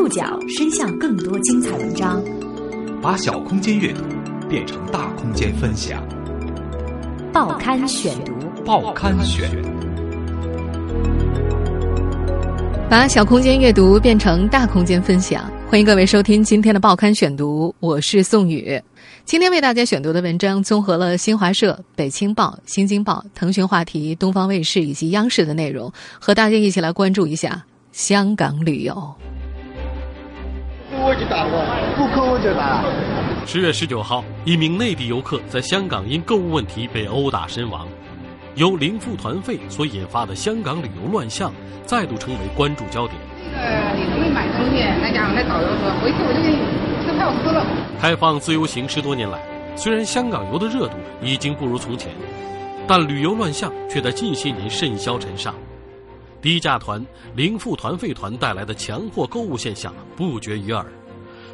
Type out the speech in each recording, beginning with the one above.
触角伸向更多精彩文章，把小空间阅读变成大空间分享。报刊选读，报刊选，把小空间阅读变成大空间分享。欢迎各位收听今天的报刊选读，我是宋宇。今天为大家选读的文章综合了新华社、北青报、新京报、腾讯话题、东方卫视以及央视的内容，和大家一起来关注一下香港旅游。我就打了，不扣我就打。十月十九号，一名内地游客在香港因购物问题被殴打身亡，由零付团费所引发的香港旅游乱象再度成为关注焦点。那个买东西，那家伙那导游说回去我就给你车票撕了。开放自由行十多年来，虽然香港游的热度已经不如从前，但旅游乱象却在近些年甚嚣尘上。低价团、零付团费团带来的强迫购物现象不绝于耳，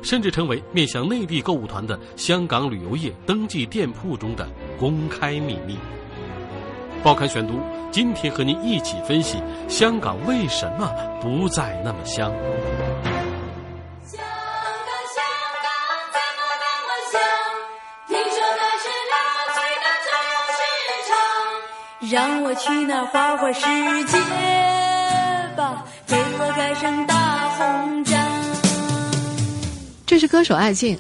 甚至成为面向内地购物团的香港旅游业登记店铺中的公开秘密。报刊选读，今天和您一起分析香港为什么不再那么香。香港，香港怎么那么香？听说那是老最的自由市场，让我去那花花世界吧，给我盖上大。这是歌手艾静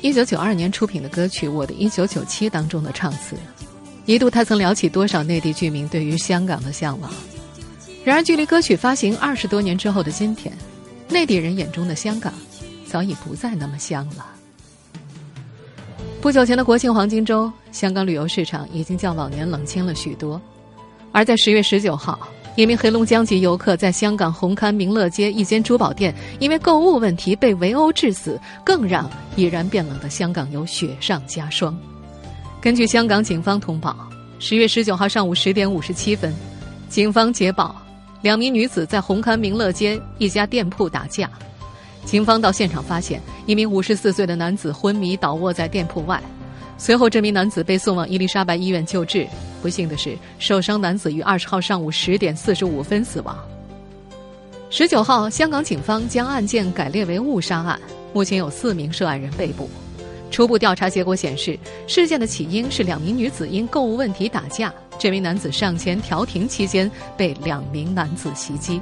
一九九二年出品的歌曲《我的一九九七》当中的唱词。一度他曾聊起多少内地居民对于香港的向往。然而，距离歌曲发行二十多年之后的今天，内地人眼中的香港早已不再那么香了。不久前的国庆黄金周，香港旅游市场已经较往年冷清了许多。而在十月十九号，一名黑龙江籍游客在香港红磡明乐街一间珠宝店因为购物问题被围殴致死，更让已然变冷的香港游雪上加霜。根据香港警方通报，十月十九号上午十点五十七分，警方接报，两名女子在红磡明乐街一家店铺打架。警方到现场发现，一名五十四岁的男子昏迷倒卧在店铺外。随后，这名男子被送往伊丽莎白医院救治。不幸的是，受伤男子于二十号上午十点四十五分死亡。十九号，香港警方将案件改列为误杀案，目前有四名涉案人被捕。初步调查结果显示，事件的起因是两名女子因购物问题打架。这名男子上前调停期间被两名男子袭击。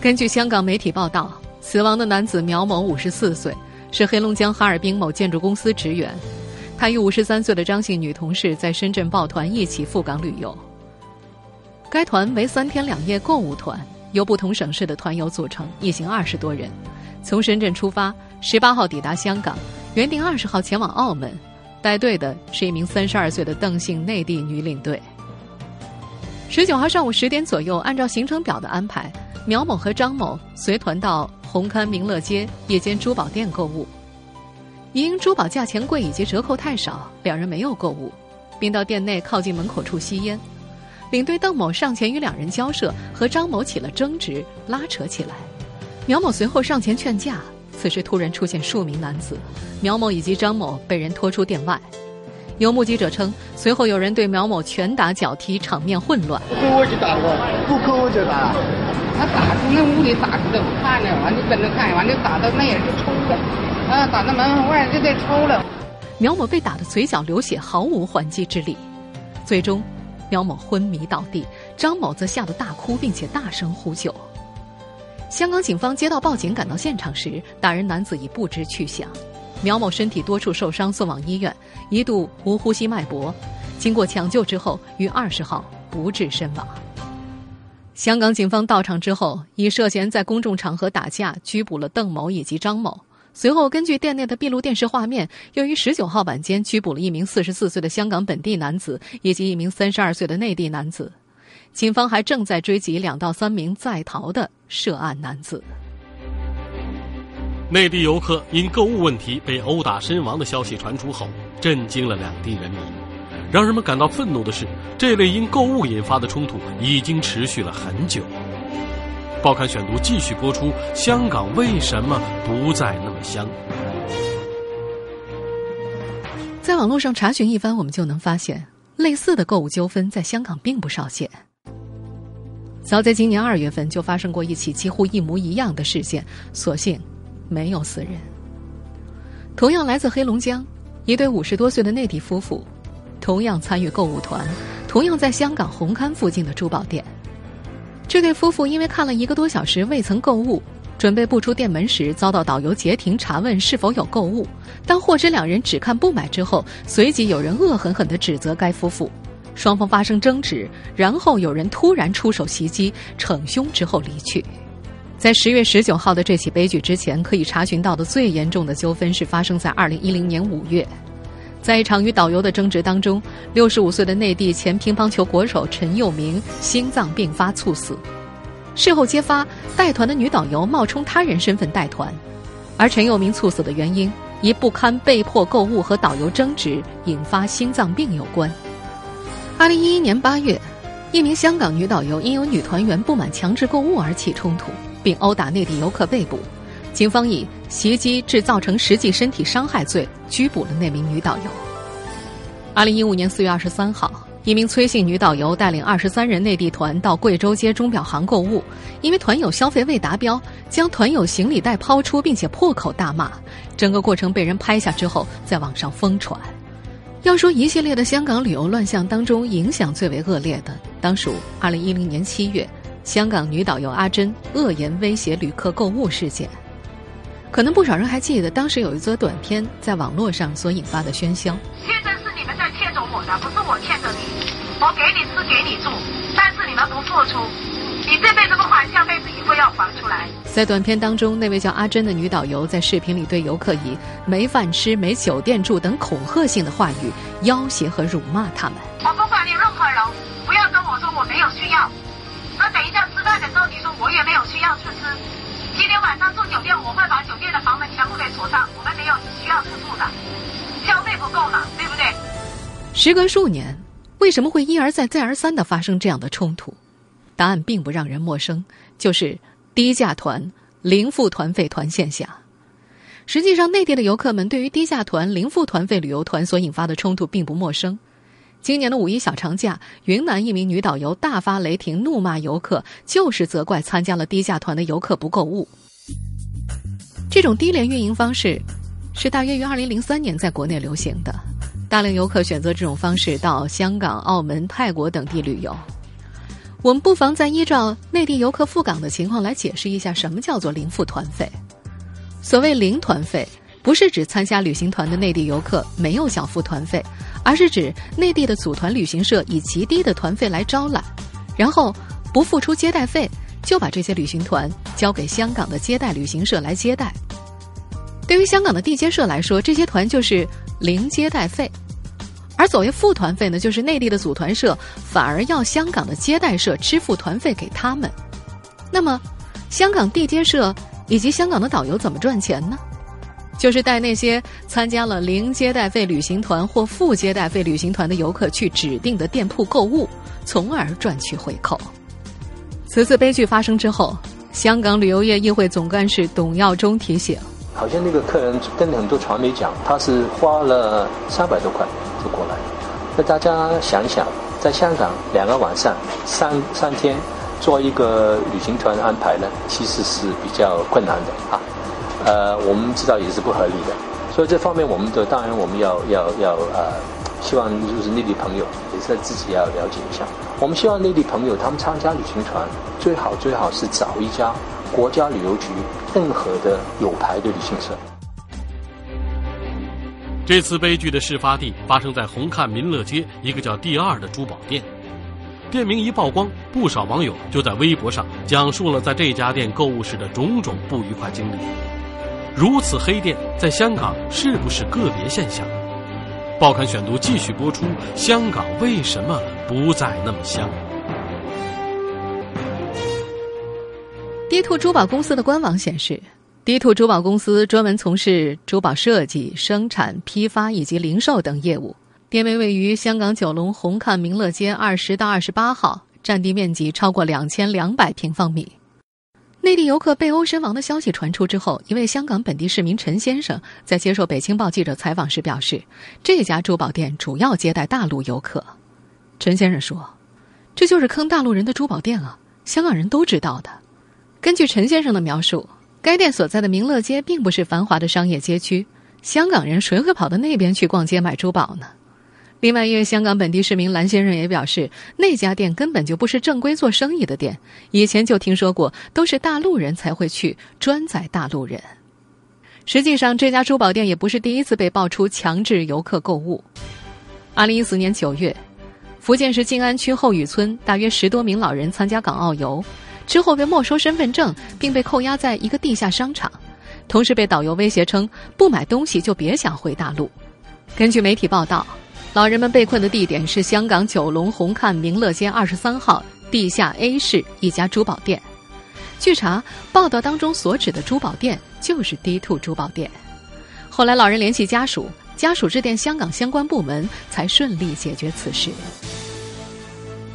根据香港媒体报道，死亡的男子苗某五十四岁，是黑龙江哈尔滨某建筑公司职员。他与五十三岁的张姓女同事在深圳抱团一起赴港旅游。该团为三天两夜购物团，由不同省市的团友组成，一行二十多人，从深圳出发，十八号抵达香港。原定二十号前往澳门，带队的是一名三十二岁的邓姓内地女领队。十九号上午十点左右，按照行程表的安排，苗某和张某随团到红磡明乐街一间珠宝店购物。因珠宝价钱贵以及折扣太少，两人没有购物，并到店内靠近门口处吸烟。领队邓某上前与两人交涉，和张某起了争执，拉扯起来。苗某随后上前劝架。此时突然出现数名男子，苗某以及张某被人拖出店外。有目击者称，随后有人对苗某拳打脚踢，场面混乱。扣我就打我，不扣我就打。他打出那屋里打出来，我看着，完就跟着看，完就打到那也是抽了，啊，打到门外就在抽了。苗某被打得嘴角流血，毫无还击之力。最终，苗某昏迷倒地，张某则吓得大哭，并且大声呼救。香港警方接到报警，赶到现场时，打人男子已不知去向。苗某身体多处受伤，送往医院，一度无呼吸脉搏。经过抢救之后，于二十号不治身亡。香港警方到场之后，以涉嫌在公众场合打架拘捕了邓某以及张某。随后，根据店内的闭路电视画面，又于十九号晚间拘捕了一名四十四岁的香港本地男子以及一名三十二岁的内地男子。警方还正在追缉两到三名在逃的涉案男子。内地游客因购物问题被殴打身亡的消息传出后，震惊了两地人民。让人们感到愤怒的是，这类因购物引发的冲突已经持续了很久。报刊选读继续播出：香港为什么不再那么香？在网络上查询一番，我们就能发现，类似的购物纠纷在香港并不少见。早在今年二月份就发生过一起几乎一模一样的事件，所幸没有死人。同样来自黑龙江，一对五十多岁的内地夫妇，同样参与购物团，同样在香港红磡附近的珠宝店。这对夫妇因为看了一个多小时未曾购物，准备步出店门时，遭到导游截停查问是否有购物。当获知两人只看不买之后，随即有人恶狠狠地指责该夫妇，双方发生争执，然后有人突然出手袭击，逞凶之后离去。在十月十九号的这起悲剧之前，可以查询到的最严重的纠纷是发生在二零一零年五月，在一场与导游的争执当中，六十五岁的内地前乒乓球国手陈佑明心脏病发猝死。事后揭发，带团的女导游冒充他人身份带团，而陈佑明猝死的原因与不堪被迫购物和导游争执引发心脏病有关。二零一一年八月，一名香港女导游因有女团员不满强制购物而起冲突。并殴打内地游客被捕，警方以袭击致造成实际身体伤害罪拘捕了那名女导游。二零一五年四月二十三号，一名崔姓女导游带领二十三人内地团到贵州街钟表行购物，因为团友消费未达标，将团友行李袋抛出，并且破口大骂。整个过程被人拍下之后，在网上疯传。要说一系列的香港旅游乱象当中，影响最为恶劣的，当属二零一零年七月。香港女导游阿珍恶言威胁旅客购物事件，可能不少人还记得，当时有一则短片在网络上所引发的喧嚣。现在是你们在欠着我的，不是我欠着你。我给你吃，给你住，但是你们不付出，你这辈子不还，下辈子也会要还出来。在短片当中，那位叫阿珍的女导游在视频里对游客以“没饭吃、没酒店住”等恐吓性的话语要挟和辱骂他们。我不管你任何人，不要跟我说我没有需要。那等一下吃饭的时候，你说我也没有需要去吃。今天晚上住酒店，我会把酒店的房门全部给锁上。我们没有需要吃住的，消费不够嘛，对不对？时隔数年，为什么会一而再、再而三的发生这样的冲突？答案并不让人陌生，就是低价团、零付团费团现象。实际上，内地的游客们对于低价团、零付团费旅游团所引发的冲突并不陌生。今年的五一小长假，云南一名女导游大发雷霆，怒骂游客，就是责怪参加了低价团的游客不购物。这种低廉运营方式，是大约于二零零三年在国内流行的，大量游客选择这种方式到香港、澳门、泰国等地旅游。我们不妨再依照内地游客赴港的情况来解释一下，什么叫做零付团费。所谓零团费。不是指参加旅行团的内地游客没有缴付团费，而是指内地的组团旅行社以极低的团费来招揽，然后不付出接待费，就把这些旅行团交给香港的接待旅行社来接待。对于香港的地接社来说，这些团就是零接待费；而所谓付团费呢，就是内地的组团社反而要香港的接待社支付团费给他们。那么，香港地接社以及香港的导游怎么赚钱呢？就是带那些参加了零接待费旅行团或付接待费旅行团的游客去指定的店铺购物，从而赚取回扣。此次悲剧发生之后，香港旅游业议会总干事董耀中提醒：好像那个客人跟很多传媒讲，他是花了三百多块就过来。那大家想想，在香港两个晚上、三三天做一个旅行团安排呢，其实是比较困难的啊。呃，我们知道也是不合理的，所以这方面我们的当然我们要要要呃，希望就是内地朋友也是自己要了解一下。我们希望内地朋友他们参加旅行团，最好最好是找一家国家旅游局任何的有牌的旅行社。这次悲剧的事发地发生在红磡民乐街一个叫“第二”的珠宝店，店名一曝光，不少网友就在微博上讲述了在这家店购物时的种种不愉快经历。如此黑店在香港是不是个别现象？报刊选读继续播出。香港为什么不再那么香？低兔珠宝公司的官网显示，低兔珠宝公司专门从事珠宝设计、生产、批发以及零售等业务。店面位于香港九龙红磡明乐街二十到二十八号，占地面积超过两千两百平方米。内地游客被殴身亡的消息传出之后，一位香港本地市民陈先生在接受《北青报》记者采访时表示，这家珠宝店主要接待大陆游客。陈先生说：“这就是坑大陆人的珠宝店啊！香港人都知道的。根据陈先生的描述，该店所在的明乐街并不是繁华的商业街区，香港人谁会跑到那边去逛街买珠宝呢？另外，一位香港本地市民蓝先生也表示，那家店根本就不是正规做生意的店，以前就听说过，都是大陆人才会去，专宰大陆人。实际上，这家珠宝店也不是第一次被爆出强制游客购物。二零一四年九月，福建市静安区后屿村大约十多名老人参加港澳游，之后被没收身份证，并被扣押在一个地下商场，同时被导游威胁称不买东西就别想回大陆。根据媒体报道。老人们被困的地点是香港九龙红磡明乐街二十三号地下 A 市一家珠宝店。据查，报道当中所指的珠宝店就是 D Two 珠宝店。后来，老人联系家属，家属致电香港相关部门，才顺利解决此事。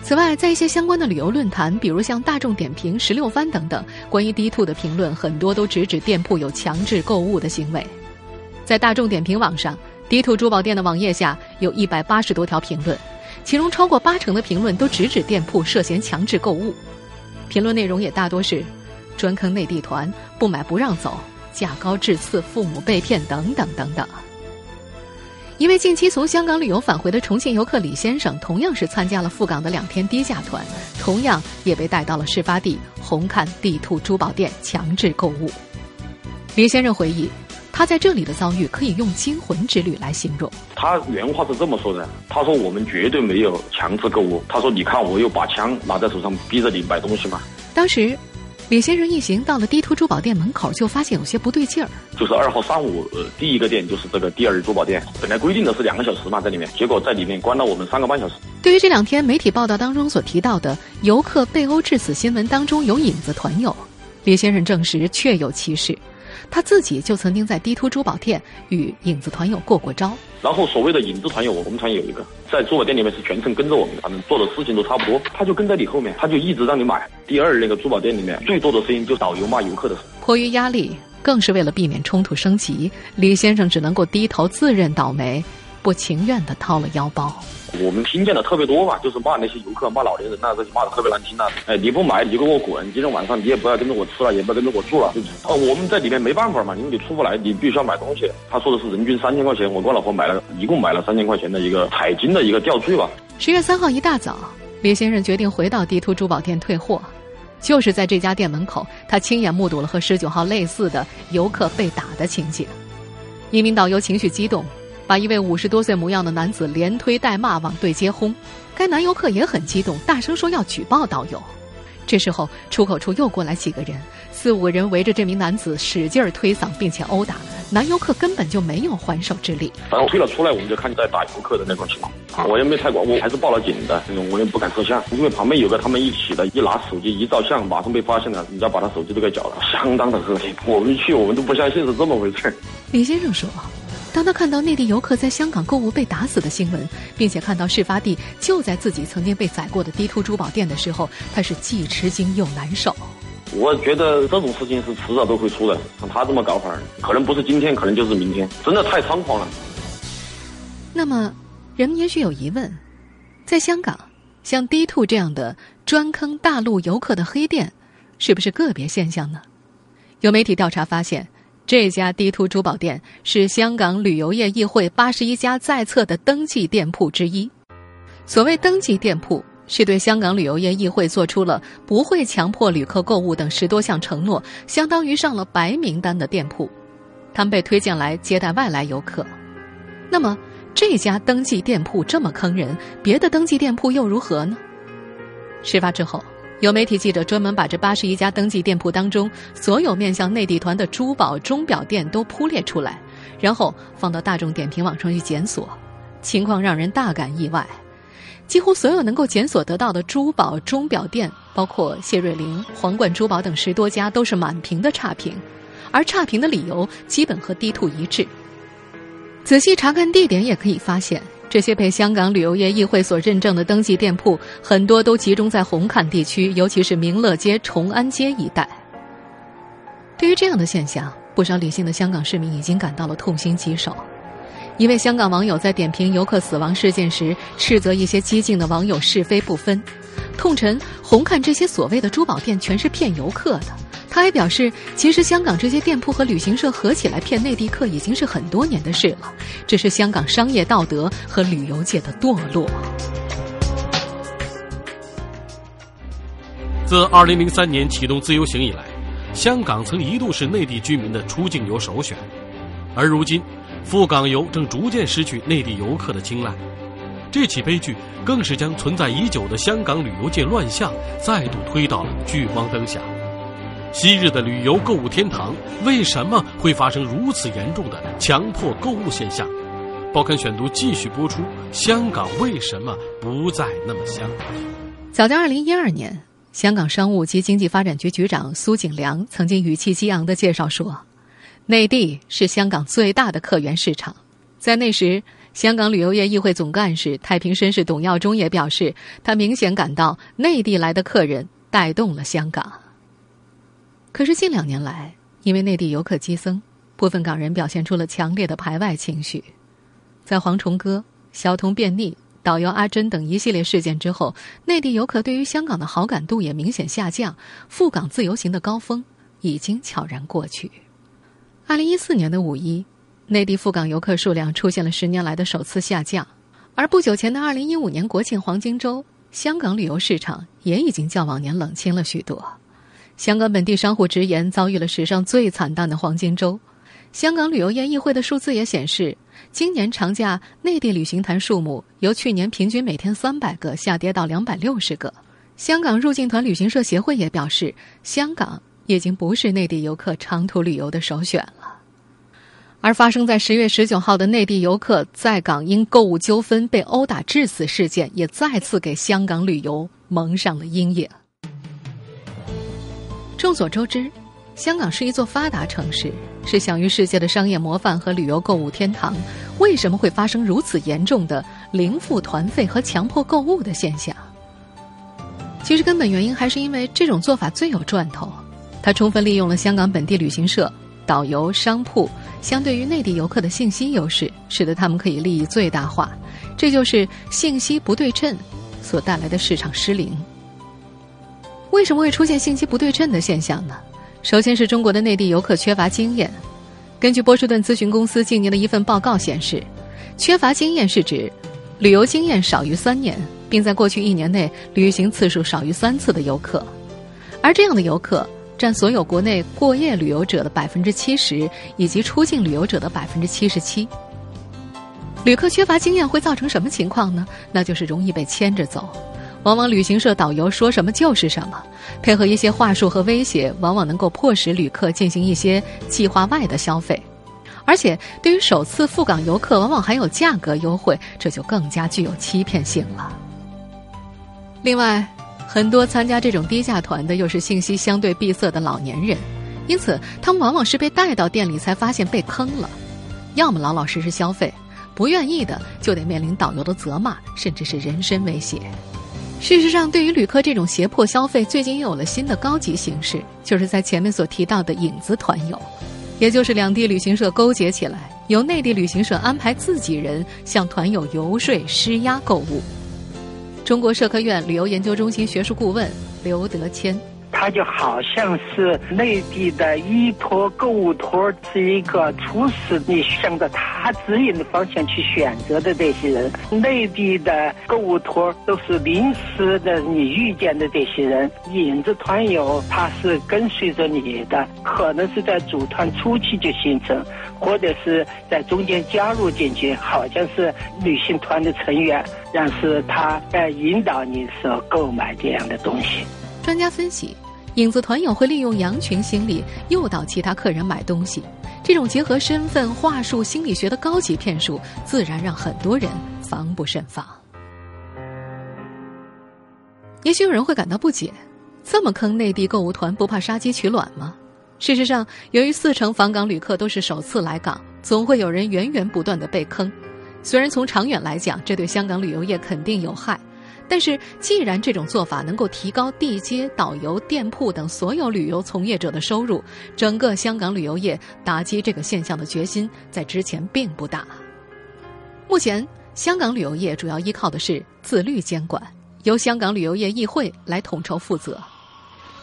此外，在一些相关的旅游论坛，比如像大众点评、十六番等等，关于 D Two 的评论很多都直指店铺有强制购物的行为。在大众点评网上。迪土珠宝店的网页下有一百八十多条评论，其中超过八成的评论都直指店铺涉嫌强制购物。评论内容也大多是专坑内地团、不买不让走、价高质次、父母被骗等等等等。一位近期从香港旅游返回的重庆游客李先生，同样是参加了赴港的两天低价团，同样也被带到了事发地红磡地兔珠宝店强制购物。李先生回忆。他在这里的遭遇可以用惊魂之旅来形容。他原话是这么说的：“他说我们绝对没有强制购物。他说你看我又把枪拿在手上，逼着你买东西吗。”当时，李先生一行到了低图珠宝店门口，就发现有些不对劲儿。就是二号上午，呃，第一个店就是这个第二珠宝店，本来规定的是两个小时嘛，在里面，结果在里面关了我们三个半小时。对于这两天媒体报道当中所提到的游客被殴致死新闻当中有影子团友，李先生证实确有其事。他自己就曾经在低突珠宝店与影子团友过过招。然后所谓的影子团友，我们团有一个在珠宝店里面是全程跟着我们，反正做的事情都差不多。他就跟在你后面，他就一直让你买。第二，那个珠宝店里面最多的声音就导游骂游客的声音。迫于压力，更是为了避免冲突升级，李先生只能够低头自认倒霉，不情愿地掏了腰包。我们听见的特别多嘛，就是骂那些游客、骂老年人呐，这些骂的特别难听呐。哎，你不买你就给我滚！今天晚上你也不要跟着我吃了，也不要跟着我住了。哦，我们在里面没办法嘛，因为你出不来，你必须要买东西。他说的是人均三千块钱，我跟我老婆买了一共买了三千块钱的一个彩金的一个吊坠吧。十月三号一大早，李先生决定回到地图珠宝店退货，就是在这家店门口，他亲眼目睹了和十九号类似的游客被打的情景。一名导游情绪激动。把一位五十多岁模样的男子连推带骂往对接轰，该男游客也很激动，大声说要举报导游。这时候出口处又过来几个人，四五个人围着这名男子使劲推搡，并且殴打男游客，根本就没有还手之力。然后推了出来，我们就看在打游客的那种情况。我也没太管，我还是报了警的，我也不敢摄像，因为旁边有个他们一起的，一拿手机一照相，马上被发现了，人家把他手机都给缴了，相当的恶心。我们去，我们都不相信是这么回事。李先生说。当他看到内地游客在香港购物被打死的新闻，并且看到事发地就在自己曾经被宰过的低突珠宝店的时候，他是既吃惊又难受。我觉得这种事情是迟早都会出的，像他这么搞法，可能不是今天，可能就是明天，真的太猖狂了。那么，人们也许有疑问：在香港，像 D Two 这样的专坑大陆游客的黑店，是不是个别现象呢？有媒体调查发现。这家低图珠宝店是香港旅游业议会八十一家在册的登记店铺之一。所谓登记店铺，是对香港旅游业议会做出了不会强迫旅客购物等十多项承诺，相当于上了白名单的店铺。他们被推荐来接待外来游客。那么，这家登记店铺这么坑人，别的登记店铺又如何呢？事发之后。有媒体记者专门把这八十一家登记店铺当中所有面向内地团的珠宝钟表店都铺列出来，然后放到大众点评网上去检索，情况让人大感意外。几乎所有能够检索得到的珠宝钟表店，包括谢瑞麟、皇冠珠宝等十多家，都是满屏的差评，而差评的理由基本和低兔一致。仔细查看地点也可以发现。这些被香港旅游业议会所认证的登记店铺，很多都集中在红磡地区，尤其是明乐街、崇安街一带。对于这样的现象，不少理性的香港市民已经感到了痛心疾首。一位香港网友在点评游客死亡事件时，斥责一些激进的网友是非不分，痛陈红磡这些所谓的珠宝店全是骗游客的。他还表示，其实香港这些店铺和旅行社合起来骗内地客已经是很多年的事了，这是香港商业道德和旅游界的堕落。自2003年启动自由行以来，香港曾一度是内地居民的出境游首选，而如今，赴港游正逐渐失去内地游客的青睐。这起悲剧更是将存在已久的香港旅游界乱象再度推到了聚光灯下。昔日的旅游购物天堂，为什么会发生如此严重的强迫购物现象？报刊选读继续播出：香港为什么不再那么香？早在二零一二年，香港商务及经济发展局局长苏景良曾经语气激昂地介绍说：“内地是香港最大的客源市场。”在那时，香港旅游业议会总干事太平绅士董耀中也表示，他明显感到内地来的客人带动了香港。可是近两年来，因为内地游客激增，部分港人表现出了强烈的排外情绪。在蝗虫哥、小童便溺、导游阿珍等一系列事件之后，内地游客对于香港的好感度也明显下降，赴港自由行的高峰已经悄然过去。二零一四年的五一，内地赴港游客数量出现了十年来的首次下降，而不久前的二零一五年国庆黄金周，香港旅游市场也已经较往年冷清了许多。香港本地商户直言遭遇了史上最惨淡的黄金周。香港旅游业议会的数字也显示，今年长假内地旅行团数目由去年平均每天三百个下跌到两百六十个。香港入境团旅行社协会也表示，香港已经不是内地游客长途旅游的首选了。而发生在十月十九号的内地游客在港因购物纠纷被殴打致死事件，也再次给香港旅游蒙上了阴影。众所周知，香港是一座发达城市，是享誉世界的商业模范和旅游购物天堂。为什么会发生如此严重的零付团费和强迫购物的现象？其实根本原因还是因为这种做法最有赚头，它充分利用了香港本地旅行社、导游、商铺相对于内地游客的信息优势，使得他们可以利益最大化。这就是信息不对称所带来的市场失灵。为什么会出现信息不对称的现象呢？首先是中国的内地游客缺乏经验。根据波士顿咨询公司近年的一份报告显示，缺乏经验是指旅游经验少于三年，并在过去一年内旅行次数少于三次的游客。而这样的游客占所有国内过夜旅游者的百分之七十，以及出境旅游者的百分之七十七。旅客缺乏经验会造成什么情况呢？那就是容易被牵着走。往往旅行社导游说什么就是什么，配合一些话术和威胁，往往能够迫使旅客进行一些计划外的消费。而且，对于首次赴港游客，往往还有价格优惠，这就更加具有欺骗性了。另外，很多参加这种低价团的又是信息相对闭塞的老年人，因此他们往往是被带到店里才发现被坑了，要么老老实实消费，不愿意的就得面临导游的责骂，甚至是人身威胁。事实上，对于旅客这种胁迫消费，最近又有了新的高级形式，就是在前面所提到的影子团友，也就是两地旅行社勾结起来，由内地旅行社安排自己人向团友游说、施压购物。中国社科院旅游研究中心学术顾问刘德谦。它就好像是内地的依托购物托，是一个促使你向着他指引的方向去选择的这些人。内地的购物托都是临时的，你遇见的这些人。引子团友他是跟随着你的，可能是在组团初期就形成，或者是在中间加入进去，好像是旅行团的成员，但是他在引导你时候购买这样的东西。专家分析。影子团友会利用羊群心理诱导其他客人买东西，这种结合身份、话术、心理学的高级骗术，自然让很多人防不胜防。也许有人会感到不解：这么坑内地购物团，不怕杀鸡取卵吗？事实上，由于四成访港旅客都是首次来港，总会有人源源不断的被坑。虽然从长远来讲，这对香港旅游业肯定有害。但是，既然这种做法能够提高地接、导游、店铺等所有旅游从业者的收入，整个香港旅游业打击这个现象的决心在之前并不大。目前，香港旅游业主要依靠的是自律监管，由香港旅游业议会来统筹负责。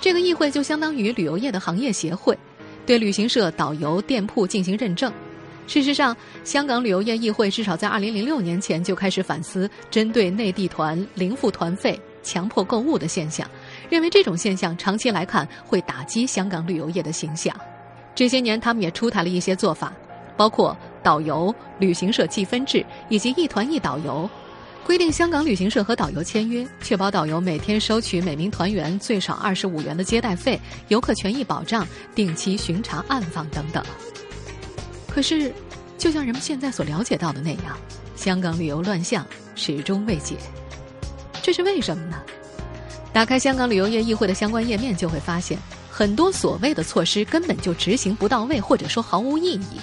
这个议会就相当于旅游业的行业协会，对旅行社、导游、店铺进行认证。事实上，香港旅游业议会至少在2006年前就开始反思针对内地团零付团费、强迫购物的现象，认为这种现象长期来看会打击香港旅游业的形象。这些年，他们也出台了一些做法，包括导游、旅行社计分制以及一团一导游，规定香港旅行社和导游签约，确保导游每天收取每名团员最少二十五元的接待费，游客权益保障，定期巡查暗访等等。可是，就像人们现在所了解到的那样，香港旅游乱象始终未解。这是为什么呢？打开香港旅游业议会的相关页面，就会发现很多所谓的措施根本就执行不到位，或者说毫无意义。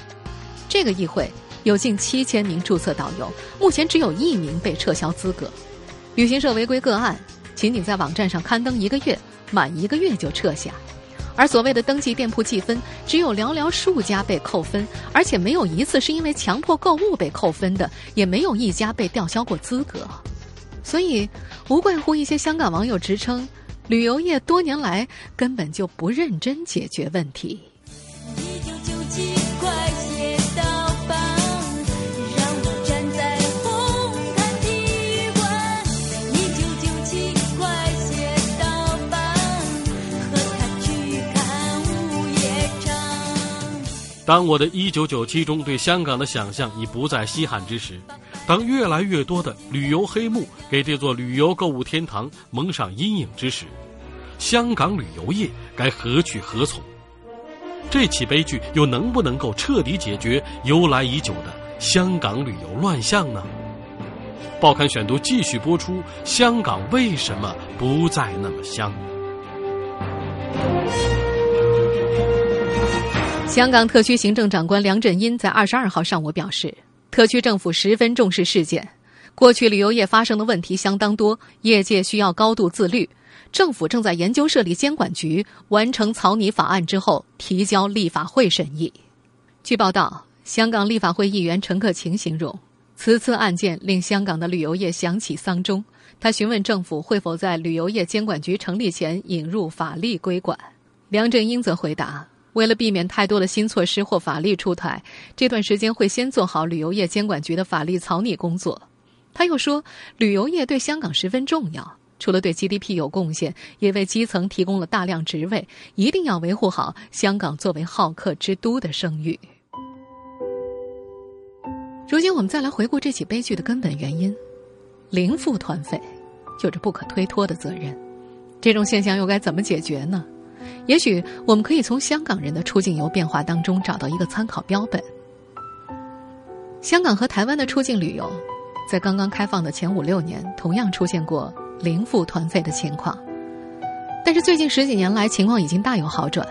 这个议会有近七千名注册导游，目前只有一名被撤销资格。旅行社违规个案仅仅在网站上刊登一个月，满一个月就撤下。而所谓的登记店铺记分，只有寥寥数家被扣分，而且没有一次是因为强迫购物被扣分的，也没有一家被吊销过资格。所以，无怪乎一些香港网友直称，旅游业多年来根本就不认真解决问题。当我的一九九七中对香港的想象已不再稀罕之时，当越来越多的旅游黑幕给这座旅游购物天堂蒙上阴影之时，香港旅游业该何去何从？这起悲剧又能不能够彻底解决由来已久的香港旅游乱象呢？报刊选读继续播出：香港为什么不再那么香？香港特区行政长官梁振英在二十二号上午表示，特区政府十分重视事件。过去旅游业发生的问题相当多，业界需要高度自律。政府正在研究设立监管局，完成草拟法案之后提交立法会审议。据报道，香港立法会议员陈克勤形容，此次案件令香港的旅游业响起丧钟。他询问政府会否在旅游业监管局成立前引入法律规管。梁振英则回答。为了避免太多的新措施或法律出台，这段时间会先做好旅游业监管局的法律草拟工作。他又说，旅游业对香港十分重要，除了对 GDP 有贡献，也为基层提供了大量职位，一定要维护好香港作为好客之都的声誉。如今，我们再来回顾这起悲剧的根本原因：零付团费，有着不可推脱的责任。这种现象又该怎么解决呢？也许我们可以从香港人的出境游变化当中找到一个参考标本。香港和台湾的出境旅游，在刚刚开放的前五六年，同样出现过零付团费的情况。但是最近十几年来，情况已经大有好转。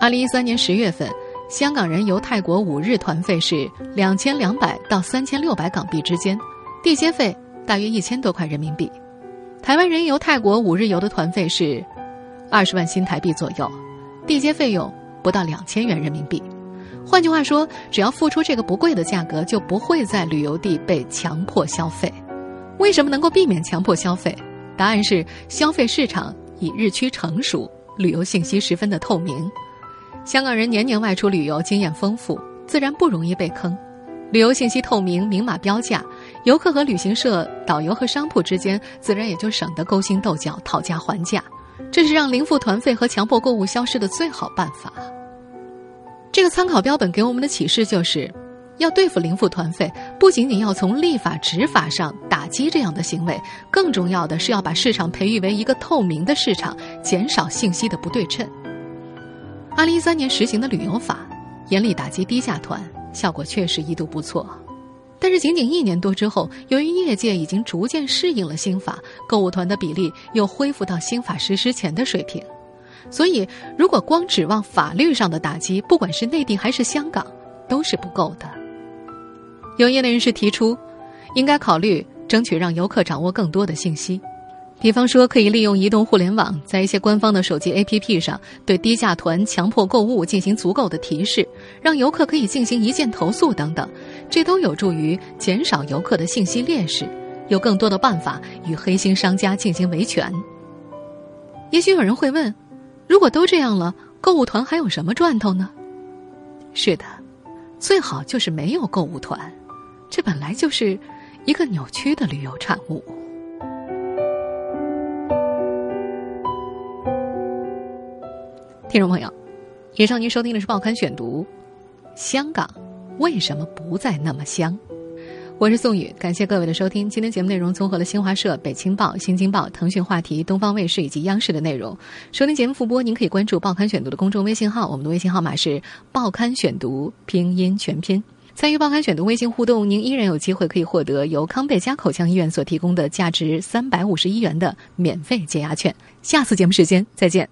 二零一三年十月份，香港人游泰国五日团费是两千两百到三千六百港币之间，地接费大约一千多块人民币。台湾人游泰国五日游的团费是。二十万新台币左右，地接费用不到两千元人民币。换句话说，只要付出这个不贵的价格，就不会在旅游地被强迫消费。为什么能够避免强迫消费？答案是消费市场已日趋成熟，旅游信息十分的透明。香港人年年外出旅游，经验丰富，自然不容易被坑。旅游信息透明，明码标价，游客和旅行社、导游和商铺之间自然也就省得勾心斗角、讨价还价。这是让零付团费和强迫购物消失的最好办法。这个参考标本给我们的启示就是，要对付零付团费，不仅仅要从立法执法上打击这样的行为，更重要的是要把市场培育为一个透明的市场，减少信息的不对称。二零一三年实行的旅游法，严厉打击低价团，效果确实一度不错。但是仅仅一年多之后，由于业界已经逐渐适应了新法，购物团的比例又恢复到新法实施前的水平。所以，如果光指望法律上的打击，不管是内地还是香港，都是不够的。有业内人士提出，应该考虑争取让游客掌握更多的信息。比方说，可以利用移动互联网，在一些官方的手机 APP 上，对低价团强迫购物进行足够的提示，让游客可以进行一键投诉等等，这都有助于减少游客的信息劣势，有更多的办法与黑心商家进行维权。也许有人会问，如果都这样了，购物团还有什么赚头呢？是的，最好就是没有购物团，这本来就是一个扭曲的旅游产物。听众朋友，以上您收听的是《报刊选读》，香港为什么不再那么香？我是宋宇，感谢各位的收听。今天节目内容综合了新华社、北青报、新京报、腾讯话题、东方卫视以及央视的内容。收听节目复播，您可以关注《报刊选读》的公众微信号，我们的微信号码是“报刊选读”拼音全拼。参与《报刊选读》微信互动，您依然有机会可以获得由康贝佳口腔医院所提供的价值三百五十一元的免费解压券。下次节目时间再见。